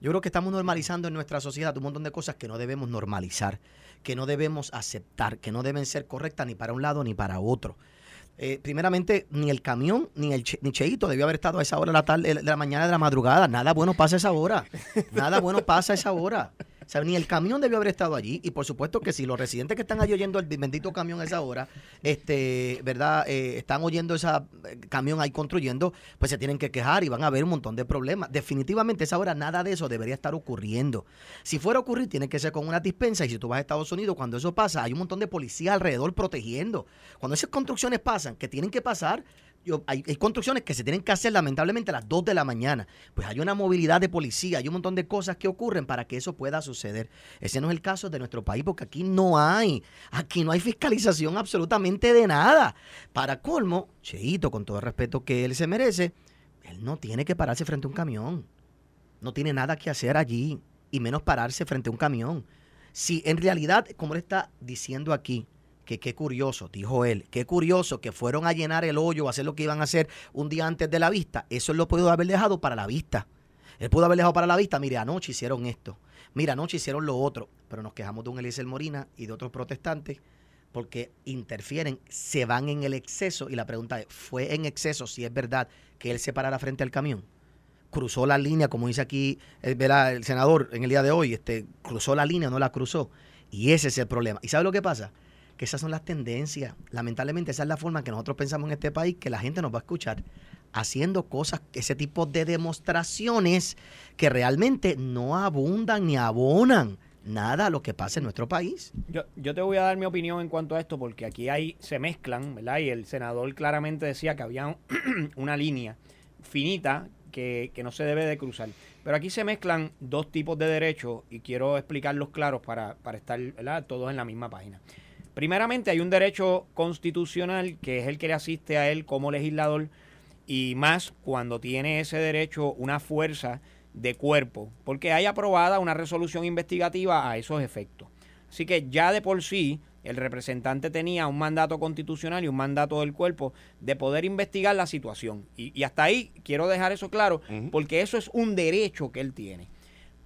Yo creo que estamos normalizando en nuestra sociedad un montón de cosas que no debemos normalizar, que no debemos aceptar, que no deben ser correctas ni para un lado ni para otro. Eh, primeramente, ni el camión ni el ni Cheito debió haber estado a esa hora de la tarde, de la mañana de la madrugada. Nada bueno pasa a esa hora. Nada bueno pasa a esa hora ni el camión debió haber estado allí. Y por supuesto que si los residentes que están allí oyendo el bendito camión a esa hora, este, ¿verdad? Eh, están oyendo ese camión ahí construyendo, pues se tienen que quejar y van a haber un montón de problemas. Definitivamente esa hora nada de eso debería estar ocurriendo. Si fuera a ocurrir, tiene que ser con una dispensa. Y si tú vas a Estados Unidos, cuando eso pasa, hay un montón de policías alrededor protegiendo. Cuando esas construcciones pasan, que tienen que pasar, hay, construcciones que se tienen que hacer lamentablemente a las 2 de la mañana. Pues hay una movilidad de policía, hay un montón de cosas que ocurren para que eso pueda suceder. Ese no es el caso de nuestro país porque aquí no hay, aquí no hay fiscalización absolutamente de nada. Para colmo, Cheito, con todo el respeto que él se merece, él no tiene que pararse frente a un camión. No tiene nada que hacer allí y menos pararse frente a un camión. Si en realidad, como él está diciendo aquí, que qué curioso, dijo él, qué curioso que fueron a llenar el hoyo, a hacer lo que iban a hacer un día antes de la vista. Eso lo pudo haber dejado para la vista. Él pudo haber dejado para la vista, mire, anoche hicieron esto, mira, anoche hicieron lo otro, pero nos quejamos de un Eliezer Morina y de otros protestantes porque interfieren, se van en el exceso y la pregunta es, ¿fue en exceso si es verdad que él se parara frente al camión? Cruzó la línea, como dice aquí el, eh, el senador en el día de hoy, este, cruzó la línea, no la cruzó. Y ese es el problema. ¿Y sabe lo que pasa? Que esas son las tendencias. Lamentablemente esa es la forma que nosotros pensamos en este país, que la gente nos va a escuchar haciendo cosas, ese tipo de demostraciones que realmente no abundan ni abonan nada a lo que pasa en nuestro país. Yo, yo te voy a dar mi opinión en cuanto a esto, porque aquí hay, se mezclan, ¿verdad? Y el senador claramente decía que había una línea finita que, que, no se debe de cruzar. Pero aquí se mezclan dos tipos de derechos y quiero explicarlos claros para, para estar todos en la misma página. Primeramente hay un derecho constitucional que es el que le asiste a él como legislador y más cuando tiene ese derecho una fuerza de cuerpo, porque hay aprobada una resolución investigativa a esos efectos. Así que ya de por sí el representante tenía un mandato constitucional y un mandato del cuerpo de poder investigar la situación. Y, hasta ahí quiero dejar eso claro, porque eso es un derecho que él tiene.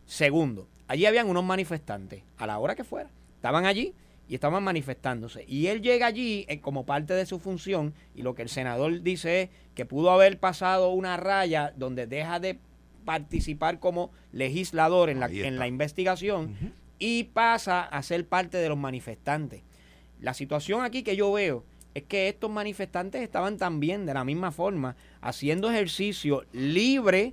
Segundo, allí habían unos manifestantes, a la hora que fuera, estaban allí y estaban manifestándose. Y él llega allí eh, como parte de su función y lo que el senador dice es que pudo haber pasado una raya donde deja de participar como legislador en la, en la investigación y pasa a ser parte de los manifestantes. La situación aquí que yo veo es que estos manifestantes estaban también de la misma forma haciendo ejercicio libre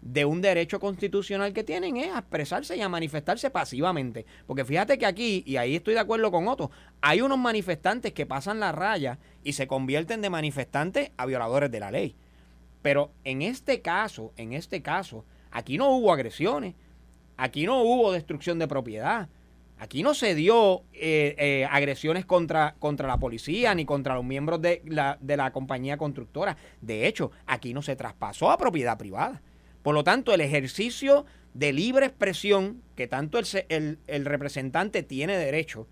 de un derecho constitucional que tienen es a expresarse y a manifestarse pasivamente. Porque fíjate que aquí, y ahí estoy de acuerdo con Otto, hay unos manifestantes que pasan la raya y se convierten de manifestantes a violadores de la ley. Pero en este caso, en este caso, aquí no hubo agresiones, aquí no hubo destrucción de propiedad, aquí no se dio eh, eh, agresiones contra, contra la policía ni contra los miembros de la, de la compañía constructora. De hecho, aquí no se traspasó a propiedad privada. Por lo tanto, el ejercicio de libre expresión que tanto el, representante tiene derecho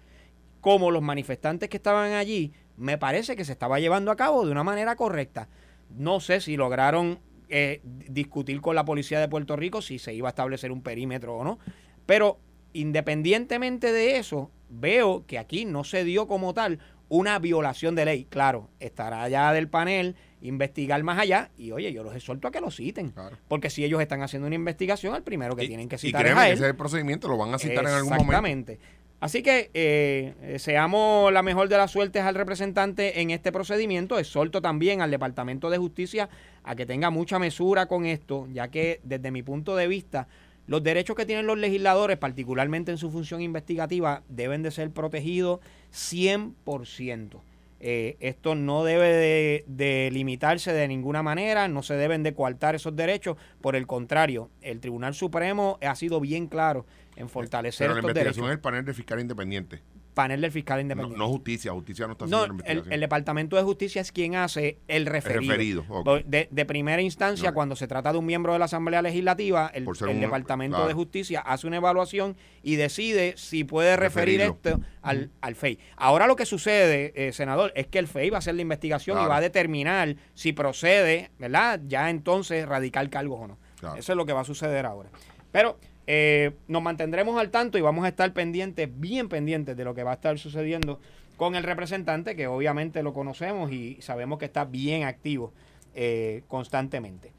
como los manifestantes que estaban allí, me parece que se estaba llevando a cabo de una manera correcta. No sé si lograron eh, discutir con la policía de Puerto Rico si se iba a establecer un perímetro o no, pero independientemente de eso, veo que aquí no se dio como tal una violación de ley. Claro, estará allá del panel investigar más allá y oye, yo los exhorto a que lo citen. Porque si ellos están haciendo una investigación, el primero que tienen que citar es a él. ese es el procedimiento, lo van a citar en algún momento. Exactamente. Así que eh, seamos la mejor de las suertes al representante en este procedimiento. Exhorto también al Departamento de Justicia a que tenga mucha mesura con esto, ya que desde mi punto de vista, los derechos que tienen los legisladores, particularmente en su función investigativa, deben de ser protegidos 100%. Eh, esto no debe de, limitarse de ninguna manera, no se deben de coartar esos derechos. Por el contrario, el Tribunal Supremo ha sido bien claro en fortalecer Pero estos la investigación es el panel de fiscal independiente panel del fiscal independiente. No, justicia, justicia no está haciendo la investigación. El, el, Departamento de Justicia es quien hace el referido. de, primera instancia, cuando se trata de un miembro de la Asamblea Legislativa, el, Departamento de Justicia hace una evaluación y decide si puede referir esto al, al FEI. Ahora lo que sucede, eh, senador, es que el FEI va a hacer la investigación y va a determinar si procede, ¿verdad? Ya entonces radical cargos o no. Eso es lo que va a suceder ahora. Pero eh, nos mantendremos al tanto y vamos a estar pendientes, bien pendientes de lo que va a estar sucediendo con el representante, que obviamente lo conocemos y sabemos que está bien activo eh, constantemente.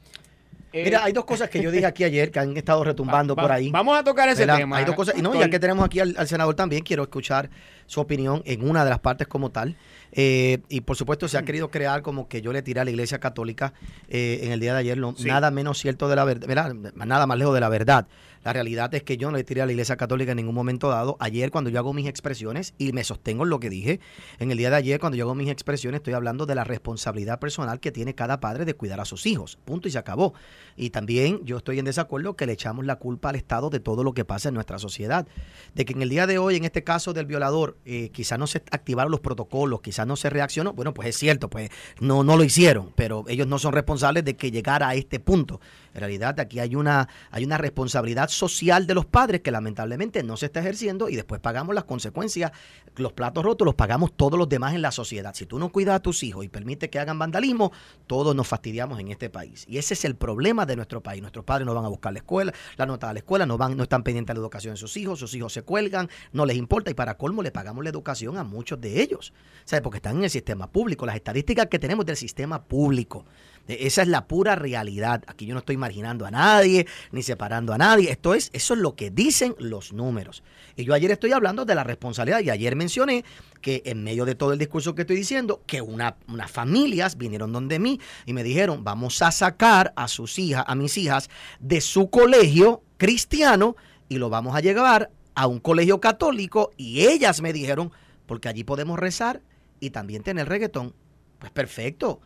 Eh, Mira, hay dos cosas que yo dije aquí ayer que han estado retumbando por ahí. Vamos a tocar ese tema. Hay dos cosas. Y no, ya que tenemos aquí al, senador también, quiero escuchar su opinión en una de las partes como tal. Y por supuesto, se ha querido crear como que yo le tiré a la iglesia católica en el día de ayer. Nada menos cierto de la verdad, nada más lejos de la verdad. La realidad es que yo no le tiré a la Iglesia Católica en ningún momento dado. Ayer cuando yo hago mis expresiones, y me sostengo en lo que dije, en el día de ayer cuando yo hago mis expresiones estoy hablando de la responsabilidad personal que tiene cada padre de cuidar a sus hijos. Punto y se acabó. Y también yo estoy en desacuerdo que le echamos la culpa al Estado de todo lo que pasa en nuestra sociedad. De que en el día de hoy, en este caso del violador, eh, quizás no se activaron los protocolos, quizás no se reaccionó. Bueno, pues es cierto, pues no, no lo hicieron, pero ellos no son responsables de que llegara a este punto. En realidad aquí hay una, hay una responsabilidad social de los padres que lamentablemente no se está ejerciendo y después pagamos las consecuencias. Los platos rotos los pagamos todos los demás en la sociedad. Si tú no cuidas a tus hijos y permites que hagan vandalismo, todos nos fastidiamos en este país. Y ese es el problema de nuestro país. Nuestros padres no van a buscar la escuela, la nota de la escuela, no, van, no están pendientes de la educación de sus hijos, sus hijos se cuelgan, no les importa y para colmo le pagamos la educación a muchos de ellos. ¿Sabes? Porque están en el sistema público. Las estadísticas que tenemos del sistema público esa es la pura realidad. Aquí yo no estoy marginando a nadie, ni separando a nadie. Esto es, eso es lo que dicen los números. Y yo ayer estoy hablando de la responsabilidad y ayer mencioné que en medio de todo el discurso que estoy diciendo, que una, unas familias vinieron donde mí y me dijeron, vamos a sacar a sus hijas, a mis hijas, de su colegio cristiano y lo vamos a llevar a un colegio católico y ellas me dijeron, porque allí podemos rezar y también tener reggaetón. Pues perfecto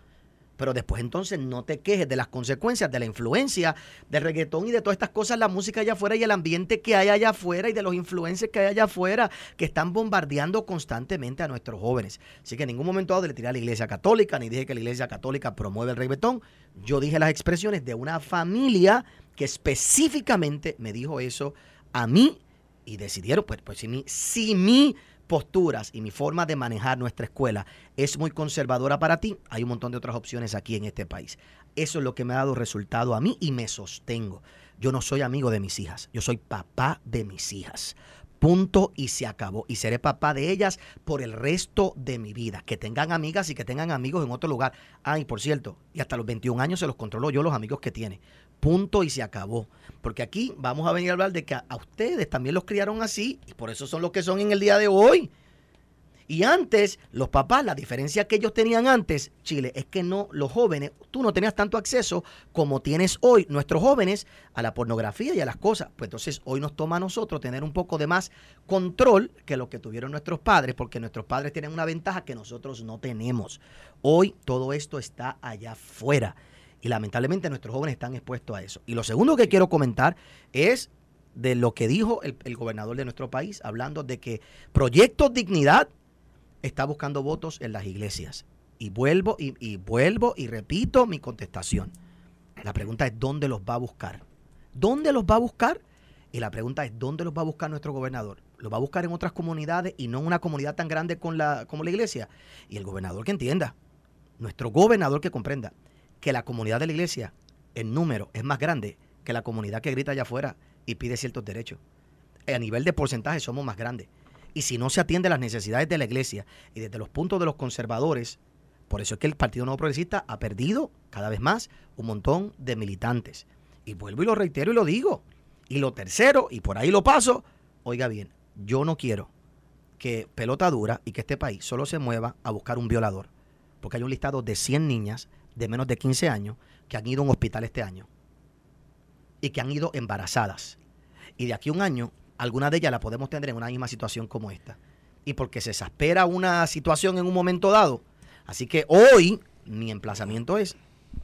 pero después entonces no te quejes de las consecuencias de la influencia del reggaetón y de todas estas cosas, la música allá afuera y el ambiente que hay allá afuera y de los influencers que hay allá afuera que están bombardeando constantemente a nuestros jóvenes. Así que en ningún momento dado le tiré a la iglesia católica, ni dije que la iglesia católica promueve el reggaetón. Yo dije las expresiones de una familia que específicamente me dijo eso a mí y decidieron, pues, pues si mi, si mi posturas y mi forma de manejar nuestra escuela es muy conservadora para ti, hay un montón de otras opciones aquí en este país. Eso es lo que me ha dado resultado a mí y me sostengo. Yo no soy amigo de mis hijas, yo soy papá de mis hijas. Punto y se acabó. Y seré papá de ellas por el resto de mi vida. Que tengan amigas y que tengan amigos en otro lugar. Ay, por cierto, y hasta los 21 años se los controlo yo los amigos que tiene. Punto y se acabó. Porque aquí vamos a venir a hablar de que a, ustedes también los criaron así y por eso son los que son en el día de hoy. Y antes, los papás, la diferencia que ellos tenían antes, Chile, es que no, los jóvenes, tú no tenías tanto acceso como tienes hoy, nuestros jóvenes, a la pornografía y a las cosas. Pues entonces hoy nos toma a nosotros tener un poco de más control que lo que tuvieron nuestros padres, porque nuestros padres tienen una ventaja que nosotros no tenemos. Hoy todo esto está allá afuera. Y lamentablemente nuestros jóvenes están expuestos a eso. Y lo segundo que quiero comentar es de lo que dijo el, el gobernador de nuestro país, hablando de que Proyecto Dignidad está buscando votos en las iglesias. Y vuelvo y, vuelvo y repito mi contestación. La pregunta es ¿dónde los va a buscar? ¿Dónde los va a buscar? Y la pregunta es ¿dónde los va a buscar nuestro gobernador? ¿Los va a buscar en otras comunidades y no en una comunidad tan grande con la, como la iglesia? Y el gobernador que entienda, nuestro gobernador que comprenda que la comunidad de la iglesia en número es más grande que la comunidad que grita allá afuera y pide ciertos derechos. A nivel de porcentaje somos más grandes. Y si no se atiende las necesidades de la iglesia y desde los puntos de los conservadores, por eso es que el Partido Nuevo Progresista ha perdido cada vez más un montón de militantes. Y vuelvo y lo reitero y lo digo. Y lo tercero, y por ahí lo paso, oiga bien, yo no quiero que pelota dura y que este país solo se mueva a buscar un violador. Porque hay un listado de 100 niñas de menos de 15 años que han ido a un hospital este año. Y que han ido embarazadas. Y de aquí a un año algunas de ellas las podemos tener en una misma situación como esta. Y porque se exaspera una situación en un momento dado. Así que hoy mi emplazamiento es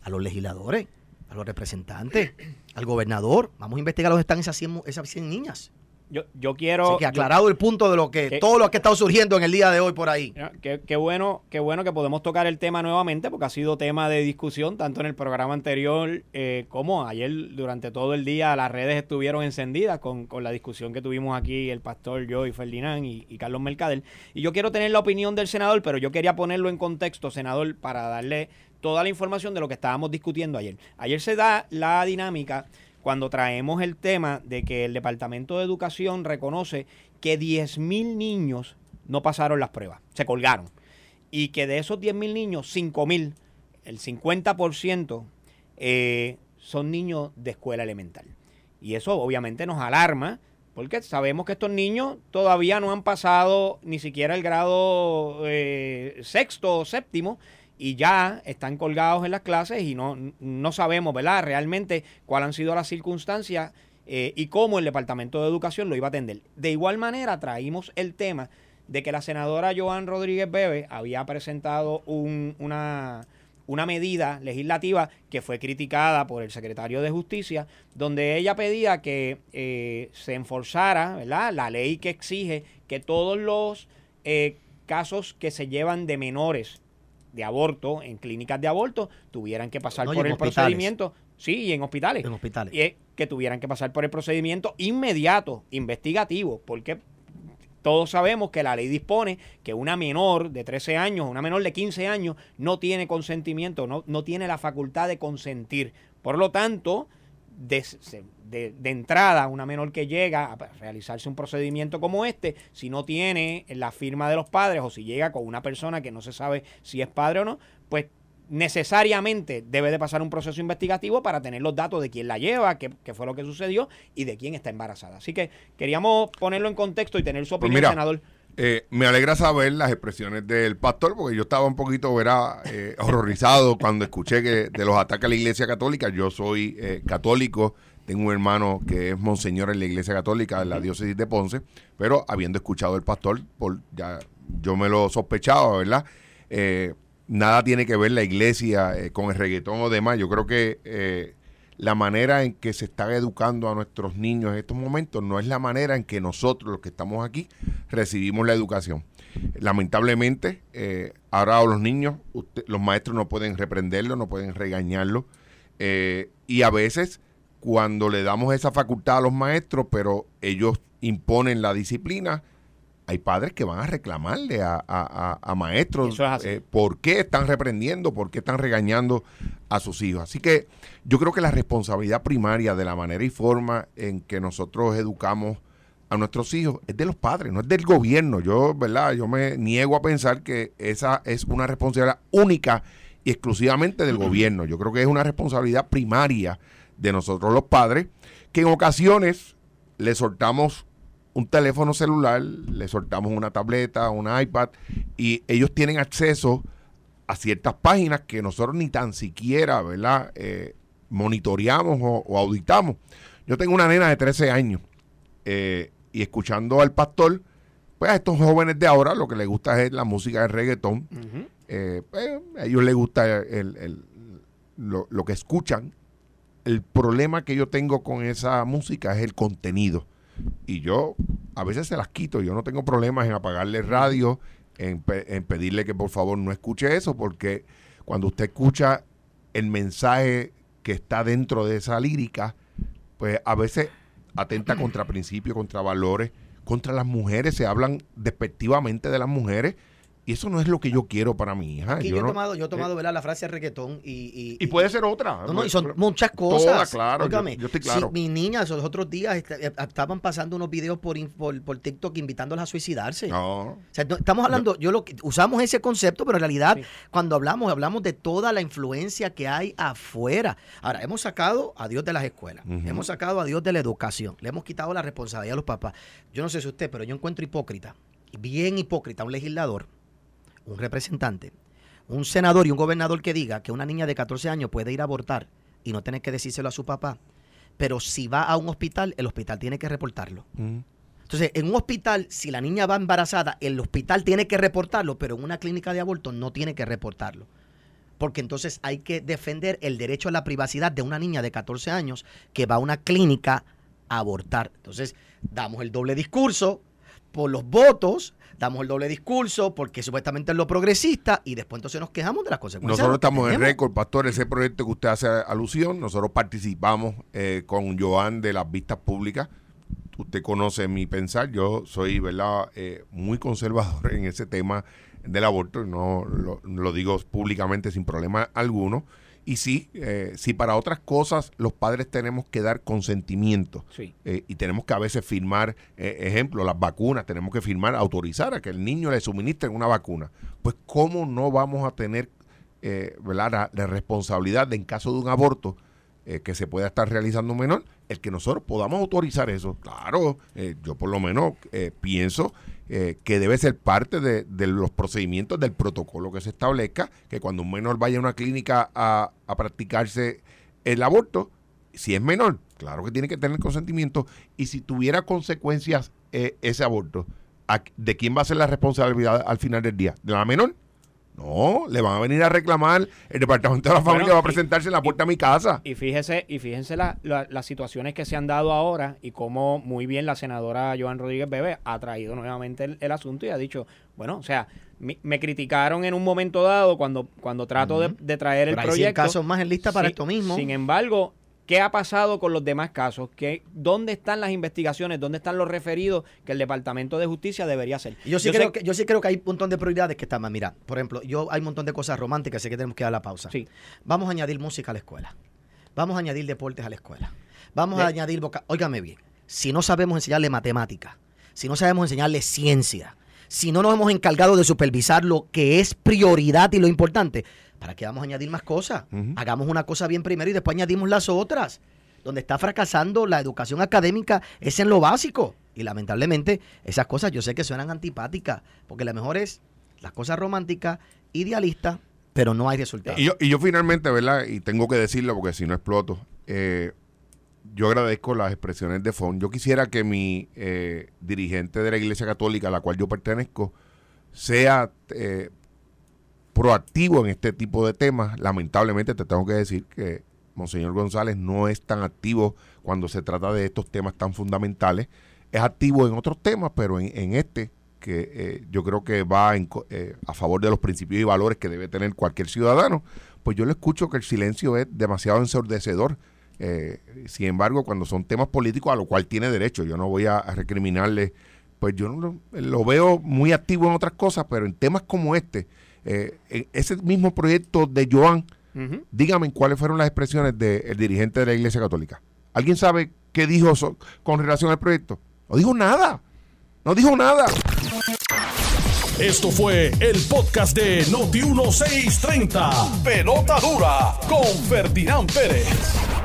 a los legisladores, a los representantes, al gobernador. Vamos a investigar dónde están esas 100, esas 100 niñas. Yo, yo quiero. Así que aclarado yo, el punto de lo que, que, todo lo que ha estado surgiendo en el día de hoy por ahí. Qué, qué, bueno, qué bueno que podemos tocar el tema nuevamente, porque ha sido tema de discusión tanto en el programa anterior eh, como ayer durante todo el día las redes estuvieron encendidas con, con, la discusión que tuvimos aquí el pastor, yo y Ferdinand y, y Carlos Mercader. Y yo quiero tener la opinión del senador, pero yo quería ponerlo en contexto, senador, para darle toda la información de lo que estábamos discutiendo ayer. Ayer se da la dinámica cuando traemos el tema de que el Departamento de Educación reconoce que 10.000 niños no pasaron las pruebas, se colgaron. Y que de esos 10.000 niños, 5.000, el 50% eh, son niños de escuela elemental. Y eso obviamente nos alarma porque sabemos que estos niños todavía no han pasado ni siquiera el grado eh, sexto o séptimo y ya están colgados en las clases y no, no sabemos, ¿verdad? Realmente cuáles han sido las circunstancias eh, y cómo el Departamento de Educación lo iba a atender. De igual manera, traímos el tema de que la senadora Joan Rodríguez Bebe había presentado un, una, una medida legislativa que fue criticada por el secretario de Justicia, donde ella pedía que eh, se enforzara ¿verdad? la ley que exige que todos los eh, casos que se llevan de menores de aborto en clínicas de aborto tuvieran que pasar no, por el hospitales. procedimiento. Sí, y en hospitales. En hospitales. Y que tuvieran que pasar por el procedimiento inmediato, investigativo, porque todos sabemos que la ley dispone que una menor de 13 años, una menor de 15 años, no tiene consentimiento, no, no tiene la facultad de consentir. Por lo tanto, de, de, de, entrada, una menor que llega a realizarse un procedimiento como este, si no tiene la firma de los padres o si llega con una persona que no se sabe si es padre o no, pues necesariamente debe de pasar un proceso investigativo para tener los datos de quién la lleva, qué, qué fue lo que sucedió y de quién está embarazada. Así que queríamos ponerlo en contexto y tener su opinión, pues mira, senador. Eh, me alegra saber las expresiones del pastor, porque yo estaba un poquito eh, horrorizado cuando escuché que de los ataques a la iglesia católica. Yo soy eh, católico, tengo un hermano que es monseñor en la iglesia católica de la diócesis de Ponce, pero habiendo escuchado el pastor, por, ya yo me lo sospechaba, ¿verdad? Eh, nada tiene que ver la iglesia eh, con el reggaetón o demás. Yo creo que eh, la manera en que se está educando a nuestros niños en estos momentos no es la manera en que nosotros, los que estamos aquí, recibimos la educación. Lamentablemente, eh, ahora los niños, usted, los maestros no pueden reprenderlos, no pueden regañarlos. Eh, y a veces, cuando le damos esa facultad a los maestros, pero ellos imponen la disciplina, hay padres que van a reclamarle a, a, a maestros eh, por qué están reprendiendo, por qué están regañando a sus hijos. Así que yo creo que la responsabilidad primaria de la manera y forma en que nosotros educamos a nuestros hijos es de los padres, no es del gobierno. Yo, ¿verdad? Yo me niego a pensar que esa es una responsabilidad única y exclusivamente del gobierno. Yo creo que es una responsabilidad primaria de nosotros los padres, que en ocasiones le soltamos un teléfono celular, le soltamos una tableta, un iPad, y ellos tienen acceso a ciertas páginas que nosotros ni tan siquiera, ¿verdad? Eh, monitoreamos o, auditamos. Yo tengo una nena de 13 años eh, y escuchando al pastor, pues a estos jóvenes de ahora lo que les gusta es la música de reggaetón. Eh, pues, a ellos les gusta lo, lo que escuchan. El problema que yo tengo con esa música es el contenido. Y yo a veces se las quito. Yo no tengo problemas en apagarle radio, en, pedirle que por favor no escuche eso, porque cuando usted escucha el mensaje que está dentro de esa lírica, pues a veces atenta contra principios, contra valores, contra las mujeres, se hablan despectivamente de las mujeres y eso no es lo que yo quiero para mi hija. yo, he tomado, yo he tomado eh, la frase reggaetón y, y, puede ser otra. No, no, y son muchas cosas. claro. yo, estoy claro. Si mis niñas los otros días eh, estaban pasando unos videos por, por, TikTok invitándolas a suicidarse. No. estamos hablando, yo lo usamos ese concepto, pero en realidad cuando hablamos, hablamos de toda la influencia que hay afuera. Ahora, hemos sacado a Dios de las escuelas, hemos sacado a Dios de la educación, le hemos quitado la responsabilidad a los papás. Yo no sé si usted, pero yo encuentro hipócrita, bien hipócrita, un legislador un representante, un senador y un gobernador que diga que una niña de 14 años puede ir a abortar y no tener que decírselo a su papá, pero si va a un hospital, el hospital tiene que reportarlo. Entonces, en un hospital, si la niña va embarazada, el hospital tiene que reportarlo, pero en una clínica de aborto no tiene que reportarlo. Porque entonces hay que defender el derecho a la privacidad de una niña de 14 años que va a una clínica a abortar. Entonces, damos el doble discurso por los votos, damos el doble discurso porque supuestamente es lo progresista y después entonces nos quejamos de las consecuencias. Nosotros estamos en récord, pastor, ese proyecto que usted hace alusión, nosotros participamos eh, con Joan de las vistas públicas. Usted conoce mi pensar, yo soy, ¿verdad?, eh, muy conservador en ese tema del aborto, no lo, lo digo públicamente sin problema alguno. Y sí, eh, si para otras cosas los padres tenemos que dar consentimiento. Eh, y tenemos que a veces firmar, eh, ejemplo, las vacunas, tenemos que firmar, autorizar a que el niño le suministren una vacuna, pues ¿cómo no vamos a tener La, responsabilidad de en caso de un aborto que se pueda estar realizando un menor, el que nosotros podamos autorizar eso? Claro, yo por lo menos pienso eh, que debe ser parte de, los procedimientos del protocolo que se establezca, que cuando un menor vaya a una clínica a, practicarse el aborto, si es menor, claro que tiene que tener consentimiento, y si tuviera consecuencias eh, ese aborto, ¿de quién va a ser la responsabilidad al final del día? ¿De la menor? No, le van a venir a reclamar, el departamento de la familia va a presentarse en la puerta de mi casa. Y fíjese, y fíjense las situaciones que se han dado ahora y cómo muy bien la senadora Joan Rodríguez Bebé ha traído nuevamente el, asunto y ha dicho, bueno, o sea, me, criticaron en un momento dado cuando, cuando trato de, traer el proyecto. Hay casos más en lista para esto mismo. Sin embargo, ¿Qué ha pasado con los demás casos? ¿Qué, ¿Dónde están las investigaciones? ¿Dónde están los referidos que el Departamento de Justicia debería hacer? Yo sí, creo, que, yo sí creo que hay un montón de prioridades que están más. Mira, por ejemplo, yo hay un montón de cosas románticas, sé que tenemos que dar la pausa. Sí. Vamos a añadir música a la escuela. Vamos a añadir deportes a la escuela. Vamos a añadir... Boca Óigame bien, si no sabemos enseñarle matemática, si no sabemos enseñarle ciencia, si no nos hemos encargado de supervisar lo que es prioridad y lo importante, ¿Para qué vamos a añadir más cosas? Hagamos una cosa bien primero y después añadimos las otras. Donde está fracasando la educación académica es en lo básico. Y lamentablemente esas cosas yo sé que suenan antipáticas, porque lo mejor es las cosas románticas, idealistas, pero no hay resultados. Y yo, y yo finalmente, ¿verdad? Y tengo que decirlo porque si no exploto. Eh, yo agradezco las expresiones de FON. Yo quisiera que mi eh, dirigente de la Iglesia Católica, a la cual yo pertenezco, sea eh, proactivo en este tipo de temas. Lamentablemente te tengo que decir que Monseñor González no es tan activo cuando se trata de estos temas tan fundamentales. Es activo en otros temas, pero en, este, que eh, yo creo que va eh, a favor de los principios y valores que debe tener cualquier ciudadano, pues yo le escucho que el silencio es demasiado ensordecedor. Eh, sin embargo, cuando son temas políticos, a lo cual tiene derecho, yo no voy a, recriminarle, pues yo no, lo veo muy activo en otras cosas, pero en temas como este, eh, ese mismo proyecto de Joan, dígame cuáles fueron las expresiones del dirigente de la Iglesia Católica. ¿Alguien sabe qué dijo con relación al proyecto? No dijo nada. No dijo nada. Esto fue el podcast de Noti1630. Pelota dura con Ferdinand Pérez.